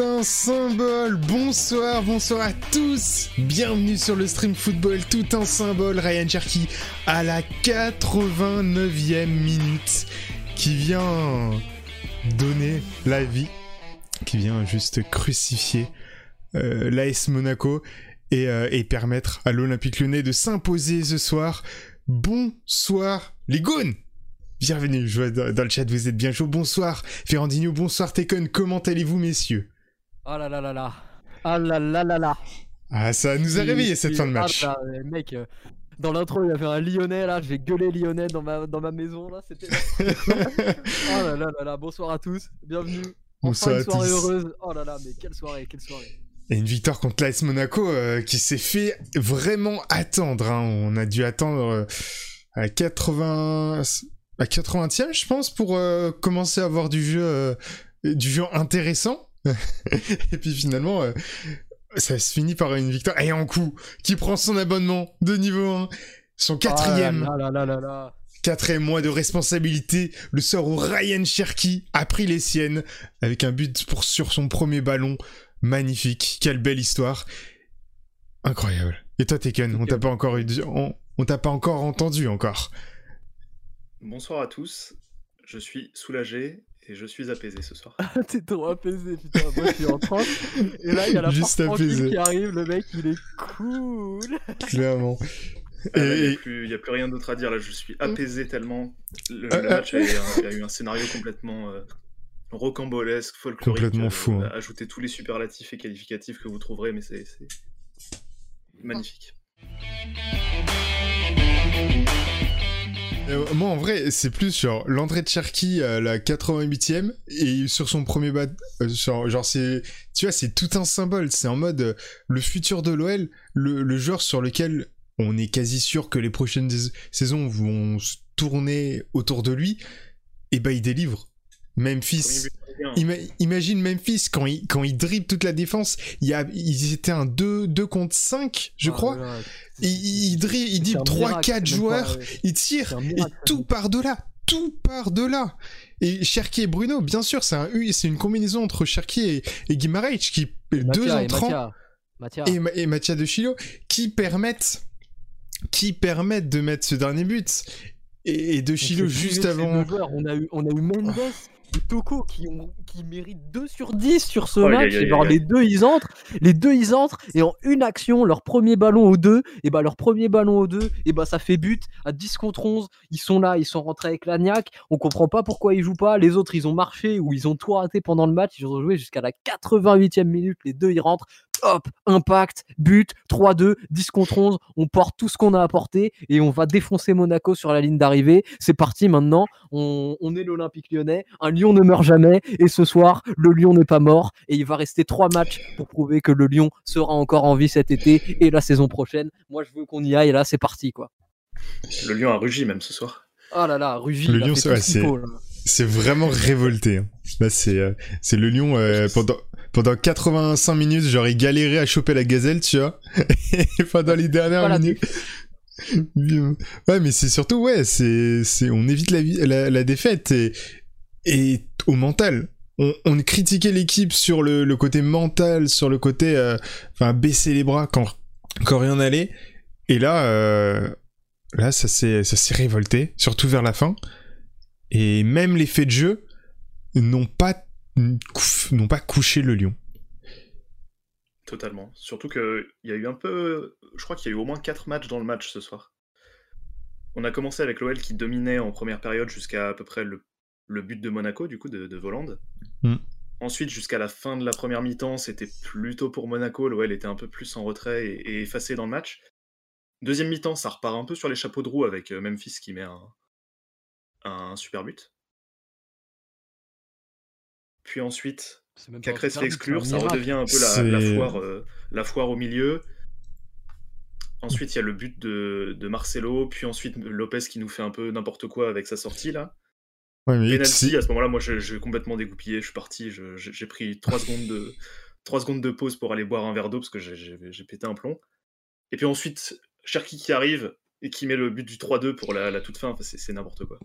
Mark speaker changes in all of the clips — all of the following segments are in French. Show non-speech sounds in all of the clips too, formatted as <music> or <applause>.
Speaker 1: un symbole. Bonsoir, bonsoir à tous. Bienvenue sur le stream football. Tout un symbole. Ryan Cherky à la 89e minute qui vient donner la vie, qui vient juste crucifier euh, l'AS Monaco et, euh, et permettre à l'Olympique Lyonnais de s'imposer ce soir. Bonsoir les goons Bienvenue, je vois dans, le chat, vous êtes bien chaud. Bonsoir Ferrandino, bonsoir Tekken, comment allez-vous messieurs?
Speaker 2: Oh là là là là. Ah là là là là.
Speaker 1: Ah, ça nous a
Speaker 2: Il-
Speaker 1: réveillé cette fin de
Speaker 2: ah
Speaker 1: match.
Speaker 2: là, euh, mec, euh, dans l'intro, il a fait un lyonnais là. J'ai gueulé lyonnais dans ma, dans ma maison là. C'était. oh <laughs> là là là là. Bonsoir à tous. Bienvenue.
Speaker 1: Bonsoir
Speaker 2: Enfin
Speaker 1: à
Speaker 2: une soirée
Speaker 1: tous.
Speaker 2: heureuse. Oh là là, mais quelle soirée, quelle soirée.
Speaker 1: Et une victoire contre l'AS Monaco euh, qui s'est fait vraiment attendre. hein. On a dû attendre euh, à 80... à 80e, je pense, pour commencer à avoir du jeu, du jeu intéressant. <laughs> Et puis finalement, euh, ça se finit par une victoire. Et en coup, qui prend son abonnement de niveau 1 son quatrième,
Speaker 2: Oh là là là là là.
Speaker 1: quatrième mois de responsabilité, le sort où Ryan Cherky a pris les siennes avec un but pour, sur son premier ballon. Magnifique, quelle belle histoire. Incroyable. Et toi, Tekken, on t'a pas encore eu, on, on t'a pas encore entendu encore.
Speaker 3: Bonsoir à tous, je suis soulagé et je suis apaisé ce soir. <laughs>
Speaker 2: T'es trop apaisé, putain. Moi, je suis en transe. Et là, il y a la
Speaker 1: Juste
Speaker 2: part tranquille
Speaker 1: apaisé.
Speaker 2: qui arrive. Le mec, il est cool.
Speaker 1: Clairement.
Speaker 3: Ah, Il
Speaker 1: Et-
Speaker 3: n'y a, plus- il y a plus rien d'autre à dire, là je suis apaisé tellement. Le,
Speaker 1: Ah,
Speaker 3: le
Speaker 1: ah.
Speaker 3: match a, eu un, a eu un scénario complètement euh, rocambolesque, folklorique.
Speaker 1: Complètement fou, hein.
Speaker 3: Ajoutez tous les superlatifs et qualificatifs que vous trouverez, mais c'est magnifique.
Speaker 1: Euh, moi, en vrai, c'est plus genre l'entrée de Cherky à la 88e et sur son premier bat. euh, genre, c'est. Tu vois, c'est tout un symbole. C'est en mode euh, le futur de l'OL, le, joueur sur lequel on est quasi sûr que les prochaines sais- saisons vont se tourner autour de lui. Et bah, il délivre. Memphis.
Speaker 3: But de Ligue 1.
Speaker 1: Ima- imagine Memphis quand il, quand il dribble toute la défense. Il y a, ils étaient un 2, 2 contre 5, je
Speaker 2: Ah,
Speaker 1: crois.
Speaker 2: voilà.
Speaker 1: Il, il, dribble, il
Speaker 2: C'est
Speaker 1: dribble
Speaker 2: un
Speaker 1: 3,
Speaker 2: miracle,
Speaker 1: 4
Speaker 2: c'est même
Speaker 1: joueurs.
Speaker 2: pas, euh,
Speaker 1: Il tire et tout part de là. Tout part de là. Et Cherki et Bruno, bien sûr, c'est un une combinaison entre Cherki et, et qui deux
Speaker 2: Mathia, et
Speaker 1: entrants
Speaker 2: Mathia. Mathia.
Speaker 1: et, Ma- et Mathia de Chilo qui permettent qui permettent de mettre ce dernier but. Et, de Chilo juste avant.
Speaker 2: deux joueurs. On a eu, on a eu Mendes et Toko qui, ont, qui méritent 2 sur 10 sur ce match. Et
Speaker 3: aïe.
Speaker 2: les deux, ils entrent. Les deux, ils entrent. Et en une action, leur premier ballon aux deux, et bah, leur premier ballon aux deux, et bah, ça fait but à 10 contre 11. Ils sont là, ils sont rentrés avec l'agnac. On comprend pas pourquoi ils jouent pas. Les autres, ils ont marché ou ils ont tout raté pendant le match. Ils ont joué jusqu'à la 88e minute. Les deux, ils rentrent. Hop, impact, but, 3-2, 10 contre 11. On porte tout ce qu'on a apporté et on va défoncer Monaco sur la ligne d'arrivée. C'est parti maintenant. On, on est l'Olympique lyonnais. Un lion ne meurt jamais. Et ce soir, le lion n'est pas mort. Et il va rester trois matchs pour prouver que le lion sera encore en vie cet été et la saison prochaine. Moi, je veux qu'on y aille. Là, c'est parti, quoi.
Speaker 3: Le lion a rugi même ce soir.
Speaker 2: Oh là là, Rugy,
Speaker 1: Le lion, c'est- c'est- vraiment révolté. hein. Là, c'est euh, c'est le lion euh, pendant pendant 85 minutes, genre il galérait à choper la gazelle, tu vois. <laughs> Et pendant les dernières
Speaker 2: Voilà.
Speaker 1: minutes. <laughs> Ouais, mais c'est surtout ouais, c'est c'est on évite la, la, la défaite et et au mental. On, on critiquait l'équipe sur le, le côté mental, sur le côté euh, enfin baisser les bras quand quand rien n'allait. Et là euh, là ça s'est ça s'est révolté, surtout vers la fin. Et même les faits de jeu n'ont pas n'ont pas couché le lion.
Speaker 3: Totalement. Surtout qu'il y a eu un peu. Je crois qu'il y a eu au moins 4 matchs dans le match ce soir. On a commencé avec l'OL qui dominait en première période jusqu'à à peu près le, le but de Monaco, du coup, de, de Voland.
Speaker 1: Mm.
Speaker 3: Ensuite, jusqu'à la fin de la première mi-temps, c'était plutôt pour Monaco. L'OL était un peu plus en retrait et, et effacé dans le match. Deuxième mi-temps, ça repart un peu sur les chapeaux de roue avec euh, Memphis qui met un, un super but. Puis ensuite, Cacré se fait exclure, ça redevient un peu la, foire, euh, la foire au milieu. Ensuite, il y a le but de, de Marcelo, puis ensuite Lopez qui nous fait un peu n'importe quoi avec sa sortie là.
Speaker 1: Ouais, mais
Speaker 3: Penalty, à ce moment-là, moi je- j'ai complètement dégoupillé, je suis parti, j'ai pris 3 secondes, de, 3 secondes de pause pour aller boire un verre d'eau parce que j'ai- pété un plomb. Et puis ensuite, Cherki qui arrive et qui met le but du 3-2 pour la, la toute fin, enfin, c'est c'est n'importe quoi.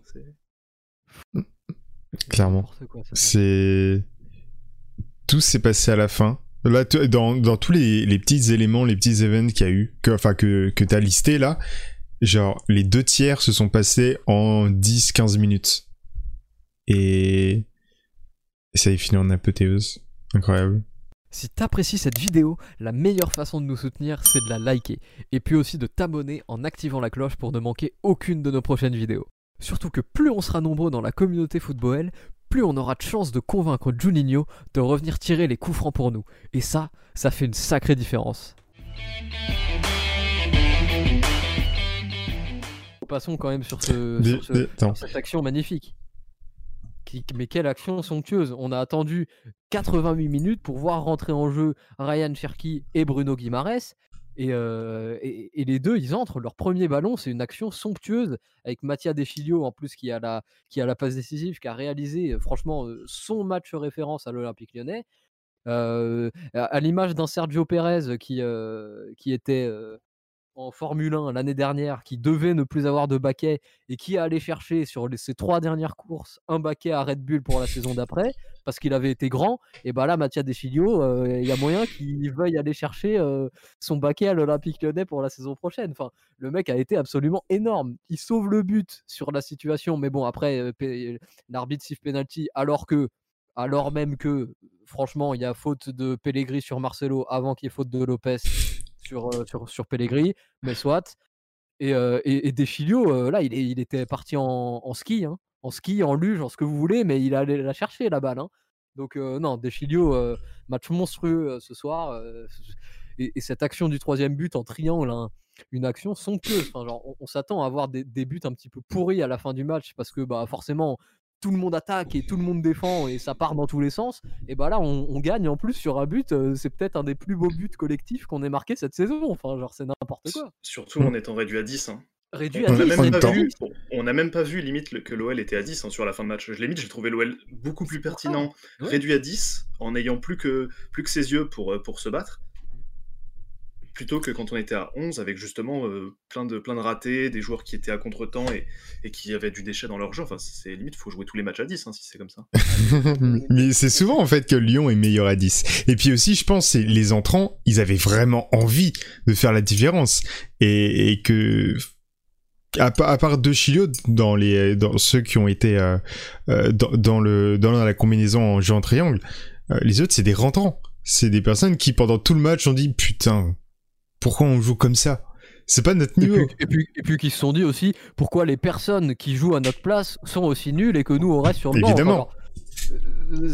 Speaker 1: Clairement. C'est tout s'est passé à la fin. Là, dans, dans tous les, les petits éléments, les petits events qu'il y a eu, que, enfin que, que t'as listé là, genre les deux tiers se sont passés en 10-15 minutes. Et... et ça est fini en apothéose. Incroyable.
Speaker 2: Si t'apprécies cette vidéo, la meilleure façon de nous soutenir, c'est de la liker. Et puis aussi de t'abonner en activant la cloche pour ne manquer aucune de nos prochaines vidéos. Surtout que plus on sera nombreux dans la communauté football, plus on aura de chances de convaincre Juninho de revenir tirer les coups francs pour nous. Et ça, ça fait une sacrée différence. Passons quand même sur, ce,
Speaker 1: Des-
Speaker 2: sur ce-
Speaker 1: des- attends.
Speaker 2: sur cette action magnifique. Qui- mais quelle action somptueuse On a attendu 88 minutes pour voir rentrer en jeu Ryan Cherky et Bruno Guimares. Et, les deux, ils entrent. Leur premier ballon, c'est une action somptueuse avec Mattia Deschilio en plus qui a la, qui a la passe décisive, qui a réalisé franchement son match référence à l'Olympique lyonnais. À l'image d'un Sergio Pérez qui, qui était en Formule 1 l'année dernière, qui devait ne plus avoir de baquet et qui allait chercher sur les- ses trois dernières courses un baquet à Red Bull pour la saison d'après, parce qu'il avait été grand, et bah là, Mattia Deschilio, euh, il y a moyen qu'il veuille aller chercher euh, son baquet à l'Olympique lyonnais pour la saison prochaine. Enfin, le mec a été absolument énorme. Il sauve le but sur la situation, mais bon, après, euh, l'arbitre siffle penalty, alors que, alors même que, franchement, il y a faute de Pellegrini sur Marcelo avant qu'il y ait faute de Lopez sur, euh, sur, sur Pellegrini, mais soit. Et, euh, et, euh, là, il, il était parti en, ski, hein, en ski, en luge, en ce que vous voulez, mais il allait la chercher, la balle. hein. Donc, non, Deschilio, match monstrueux ce soir. et, et cette action du troisième but en triangle, hein, une action somptueuse. Enfin, genre, on, on s'attend à avoir des, des buts un petit peu pourris à la fin du match parce que bah, forcément, tout le monde attaque et tout le monde défend et ça part dans tous les sens. Et bah là, on, on gagne en plus sur un but. euh, c'est peut-être un des plus beaux buts collectifs qu'on ait marqué cette saison. Enfin, genre, c'est n'importe quoi.
Speaker 3: Surtout en étant réduit à 10. hein.
Speaker 2: Réduit
Speaker 3: On
Speaker 2: à
Speaker 1: a
Speaker 3: n'a
Speaker 2: 10,
Speaker 1: même
Speaker 3: même,
Speaker 1: en
Speaker 3: pas
Speaker 1: même
Speaker 3: vu- on n'a même pas vu limite le- que l'OL était à 10 hein, sur la fin de match. Je limite, j'ai trouvé l'OL beaucoup plus pertinent,
Speaker 2: Ouais.
Speaker 3: réduit à 10, en n'ayant plus que, plus que ses yeux pour, euh, pour se battre, plutôt que quand on était à 11 avec justement euh, plein, de, plein de ratés, des joueurs qui étaient à contre-temps et, et qui avaient du déchet dans leur jeu. Enfin, c'est limite, faut jouer tous les matchs à 10 hein, si c'est comme ça. <laughs>
Speaker 1: Mais c'est souvent en fait que Lyon est meilleur à 10. Et puis aussi, je pense, c'est les entrants, ils avaient vraiment envie de faire la différence. Et, et que, à, pa- à part De Chilio, dans, les, dans ceux qui ont été euh, euh, dans, dans le, dans la combinaison en jeu en triangle, euh, les autres, c'est des rentrants. C'est des personnes qui, pendant tout le match, ont dit Putain, pourquoi on joue comme ça? C'est pas notre
Speaker 2: Et
Speaker 1: niveau.
Speaker 2: puis, et, puis, et puis qui se sont dit aussi pourquoi les personnes qui jouent à notre place sont aussi nulles et que nous on reste sur le banc?
Speaker 1: Évidemment.
Speaker 2: Euh,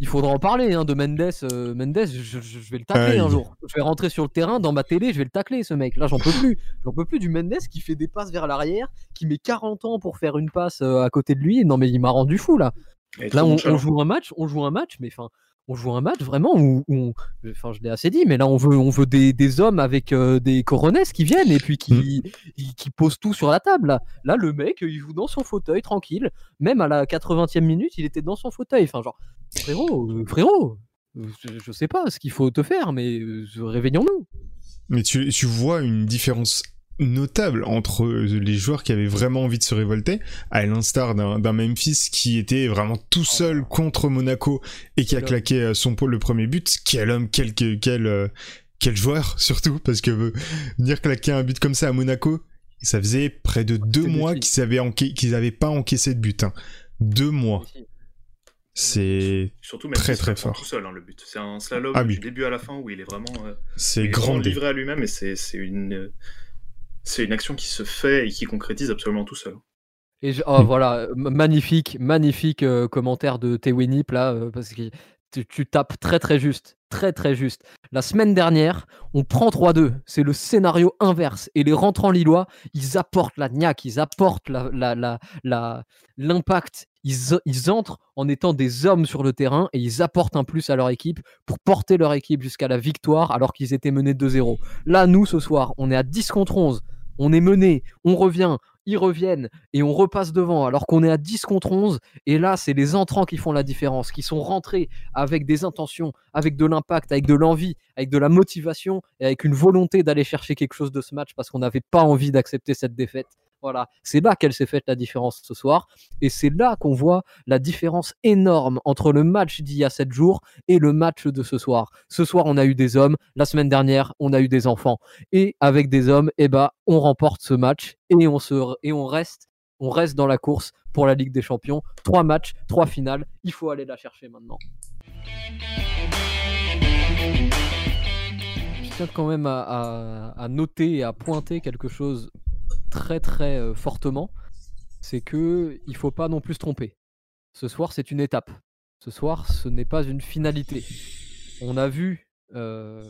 Speaker 2: il faudra en parler hein, de Mendes. euh, Mendes, je, je- je vais le tacler un
Speaker 1: il-
Speaker 2: jour. Je vais rentrer sur le terrain dans ma télé, je vais le tacler ce mec. Là, j'en peux plus. J'en peux plus du Mendes qui fait des passes vers l'arrière, qui met 40 ans pour faire une passe euh, à côté de lui. Non, mais il m'a rendu fou là.
Speaker 3: Et
Speaker 2: Là, on, on joue un match, on joue un match, mais enfin, on joue un match vraiment où, où on- enfin, je l'ai assez dit, mais là, on veut, on veut des, des hommes avec euh, des coronesses qui viennent et puis qui, qui, qui posent tout sur la table. Là. Là, le mec, il joue dans son fauteuil tranquille. Même à la 80e minute, il était dans son fauteuil. Enfin, genre, frérot, euh, frérot, je, je sais pas ce qu'il faut te faire, mais euh, réveillons-nous.
Speaker 1: Mais tu, tu vois une différence notable entre les joueurs qui avaient vraiment envie de se révolter, à l'instar d'un Memphis qui était vraiment tout seul contre Monaco et qui a claqué euh, son le premier but. Quel homme, quel, quel, quel, euh, quel joueur <laughs> surtout, parce que euh, venir claquer un but comme ça à Monaco, ça faisait près de deux mois qu'ils avaient, enca- qu'ils avaient pas encaissé de but. hein. Deux mois. C'est Très, très fort.
Speaker 3: tout seul, hein, le but. C'est un slalom
Speaker 1: Ah oui.
Speaker 3: du début à la fin où il est vraiment, euh,
Speaker 1: c'est
Speaker 3: il est vraiment
Speaker 1: grand.
Speaker 3: livré à lui-même et c'est c'est une, euh, c'est une action qui se fait et qui concrétise absolument tout seul.
Speaker 2: Et je- oh,
Speaker 1: Mm.
Speaker 2: voilà, euh, magnifique, magnifique euh, commentaire de Tewinip là, euh, parce que tu, tu tapes très très juste, très très juste. La semaine dernière, on prend 3-2, c'est le scénario inverse. Et les rentrants lillois, ils apportent la niaque, ils apportent la- la- la- la- l'impact. Ils, ils entrent en étant des hommes sur le terrain et ils apportent un plus à leur équipe pour porter leur équipe jusqu'à la victoire alors qu'ils étaient menés 2-0. Là, nous, ce soir, on est à 10 contre 11. On est mené, on revient, ils reviennent et on repasse devant alors qu'on est à 10 contre 11. Et là, c'est les entrants qui font la différence, qui sont rentrés avec des intentions, avec de l'impact, avec de l'envie, avec de la motivation et avec une volonté d'aller chercher quelque chose de ce match parce qu'on n'avait pas envie d'accepter cette défaite. Voilà, c'est là qu'elle s'est faite la différence ce soir. Et c'est là qu'on voit la différence énorme entre le match d'il y a 7 jours et le match de ce soir. Ce soir, on a eu des hommes. La semaine dernière, on a eu des enfants. Et avec des hommes, eh ben, on remporte ce match et on, reste, on reste dans la course pour la Ligue des Champions. Trois matchs, trois finales. Il faut aller la chercher maintenant. Je tiens quand même à noter et à pointer quelque chose très très euh, fortement, c'est que il faut pas non plus se tromper. Ce soir, c'est une étape. Ce soir, ce n'est pas une finalité. On a vu euh,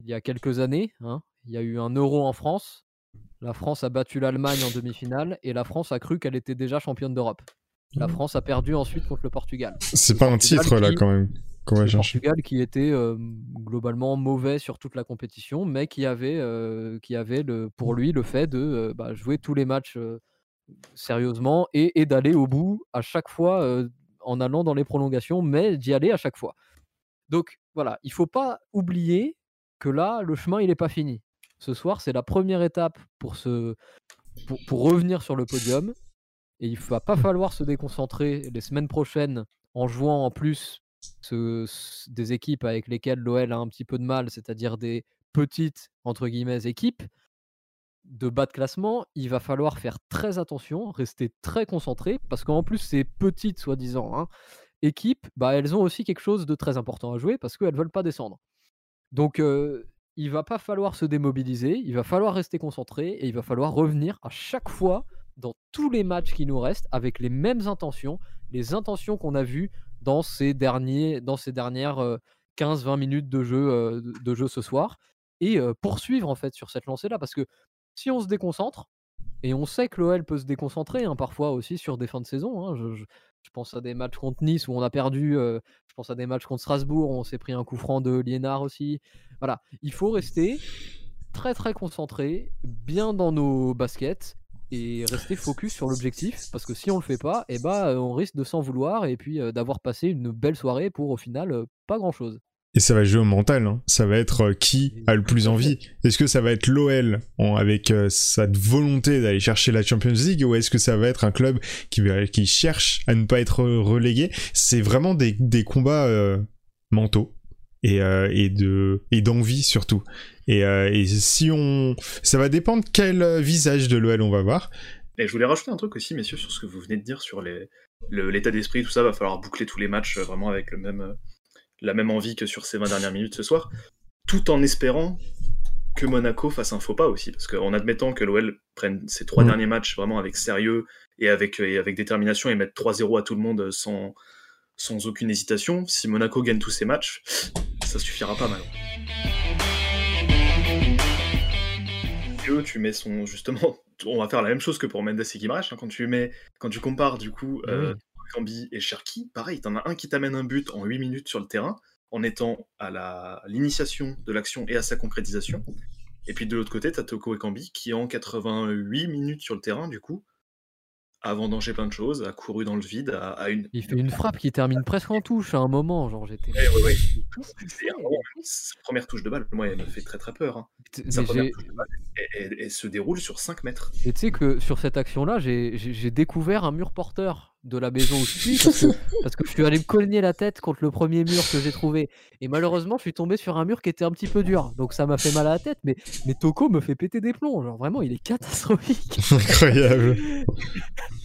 Speaker 2: il y a quelques années, hein, il y a eu un euro en France. La France a battu l'Allemagne en demi-finale et la France a cru qu'elle était déjà championne d'Europe. La mmh. France a perdu ensuite contre le Portugal.
Speaker 1: C'est pas un titre là quand même.
Speaker 2: Le Portugal qui était globalement mauvais sur toute la compétition, mais qui avait, qui avait le, pour lui le fait de bah, jouer tous les matchs sérieusement et, d'aller au bout à chaque fois en allant dans les prolongations, mais d'y aller à chaque fois. Donc voilà, il faut pas oublier que là, le chemin, il n'est pas fini. Ce soir, c'est la première étape pour, se, pour, pour revenir sur le podium. Et il ne va pas falloir se déconcentrer les semaines prochaines en jouant en plus des équipes avec lesquelles l'OL a un petit peu de mal, c'est-à-dire des petites entre guillemets équipes de bas de classement, il va falloir faire très attention, rester très concentré, parce qu'en plus ces petites soi-disant hein, équipes, bah, elles ont aussi quelque chose de très important à jouer parce qu'elles veulent pas descendre. Donc il il va pas falloir se démobiliser, il va falloir rester concentré et il va falloir revenir à chaque fois dans tous les matchs qui nous restent avec les mêmes intentions, les intentions qu'on a vues dans ces, derniers, dans ces dernières 15-20 minutes de jeu, de jeu ce soir et poursuivre en fait sur cette lancée-là. Parce que si on se déconcentre, et on sait que l'OL peut se déconcentrer hein, parfois aussi sur des fins de saison. Hein, je, pense à des matchs contre Nice où on a perdu. je pense à des matchs contre Strasbourg où on s'est pris un coup franc de Liénard aussi. Voilà, il faut rester très très concentré, bien dans nos baskets et rester focus sur l'objectif parce que si on le fait pas, eh ben, on risque de s'en vouloir et puis d'avoir passé une belle soirée pour au final pas grand chose.
Speaker 1: Et ça va jouer au mental, hein. ça va être qui a le plus envie. Est-ce que ça va être l'OL avec sa volonté d'aller chercher la Champions League ou est-ce que ça va être un club qui, qui cherche à ne pas être relégué? C'est vraiment des, des combats mentaux et, et de et d'envie surtout. Euh, et, si on, ça va dépendre quel visage de l'OL on va voir.
Speaker 3: Et je voulais rajouter un truc aussi, messieurs, sur ce que vous venez de dire sur les, l'état d'esprit, tout ça. Va falloir boucler tous les matchs euh, vraiment avec le même, euh, la même envie que sur ces 20 dernières minutes ce soir, tout en espérant que Monaco fasse un faux pas aussi, parce qu'en admettant que l'OL prenne ses trois mm. derniers matchs vraiment avec sérieux et avec, et avec détermination et mette 3-0 à tout le monde sans, sans aucune hésitation, si Monaco gagne tous ses matchs, ça suffira pas mal tu mets son justement, on va faire la même chose que pour Mendes et Guimaraes. Hein, quand tu mets, quand tu compares du coup euh, Cambi et Cherki, pareil, t'en as un qui t'amène un but en 8 minutes sur le terrain, en étant à l'initiation de l'action et à sa concrétisation. Et puis de l'autre côté, t'as Toko et Cambi qui en 88 minutes sur le terrain, du coup, a vendangé plein de choses, a couru dans le vide, à, une.
Speaker 2: Il fait une frappe qui termine presque en touche à un moment, genre j'étais.
Speaker 3: première touche de balle, moi, elle me fait très très peur. Hein. Sa première touche de balle, elle, se déroule sur 5 mètres.
Speaker 2: Et tu sais que sur cette action-là, j'ai découvert un mur porteur de la maison où je suis <laughs> parce que, je suis allé me cogner la tête contre le premier mur que j'ai trouvé. Et malheureusement, je suis tombé sur un mur qui était un petit peu dur. Donc ça m'a fait mal à la tête. Mais, mais Toko me fait péter des plombs. Genre vraiment, il est catastrophique. <laughs>
Speaker 1: Incroyable. <laughs>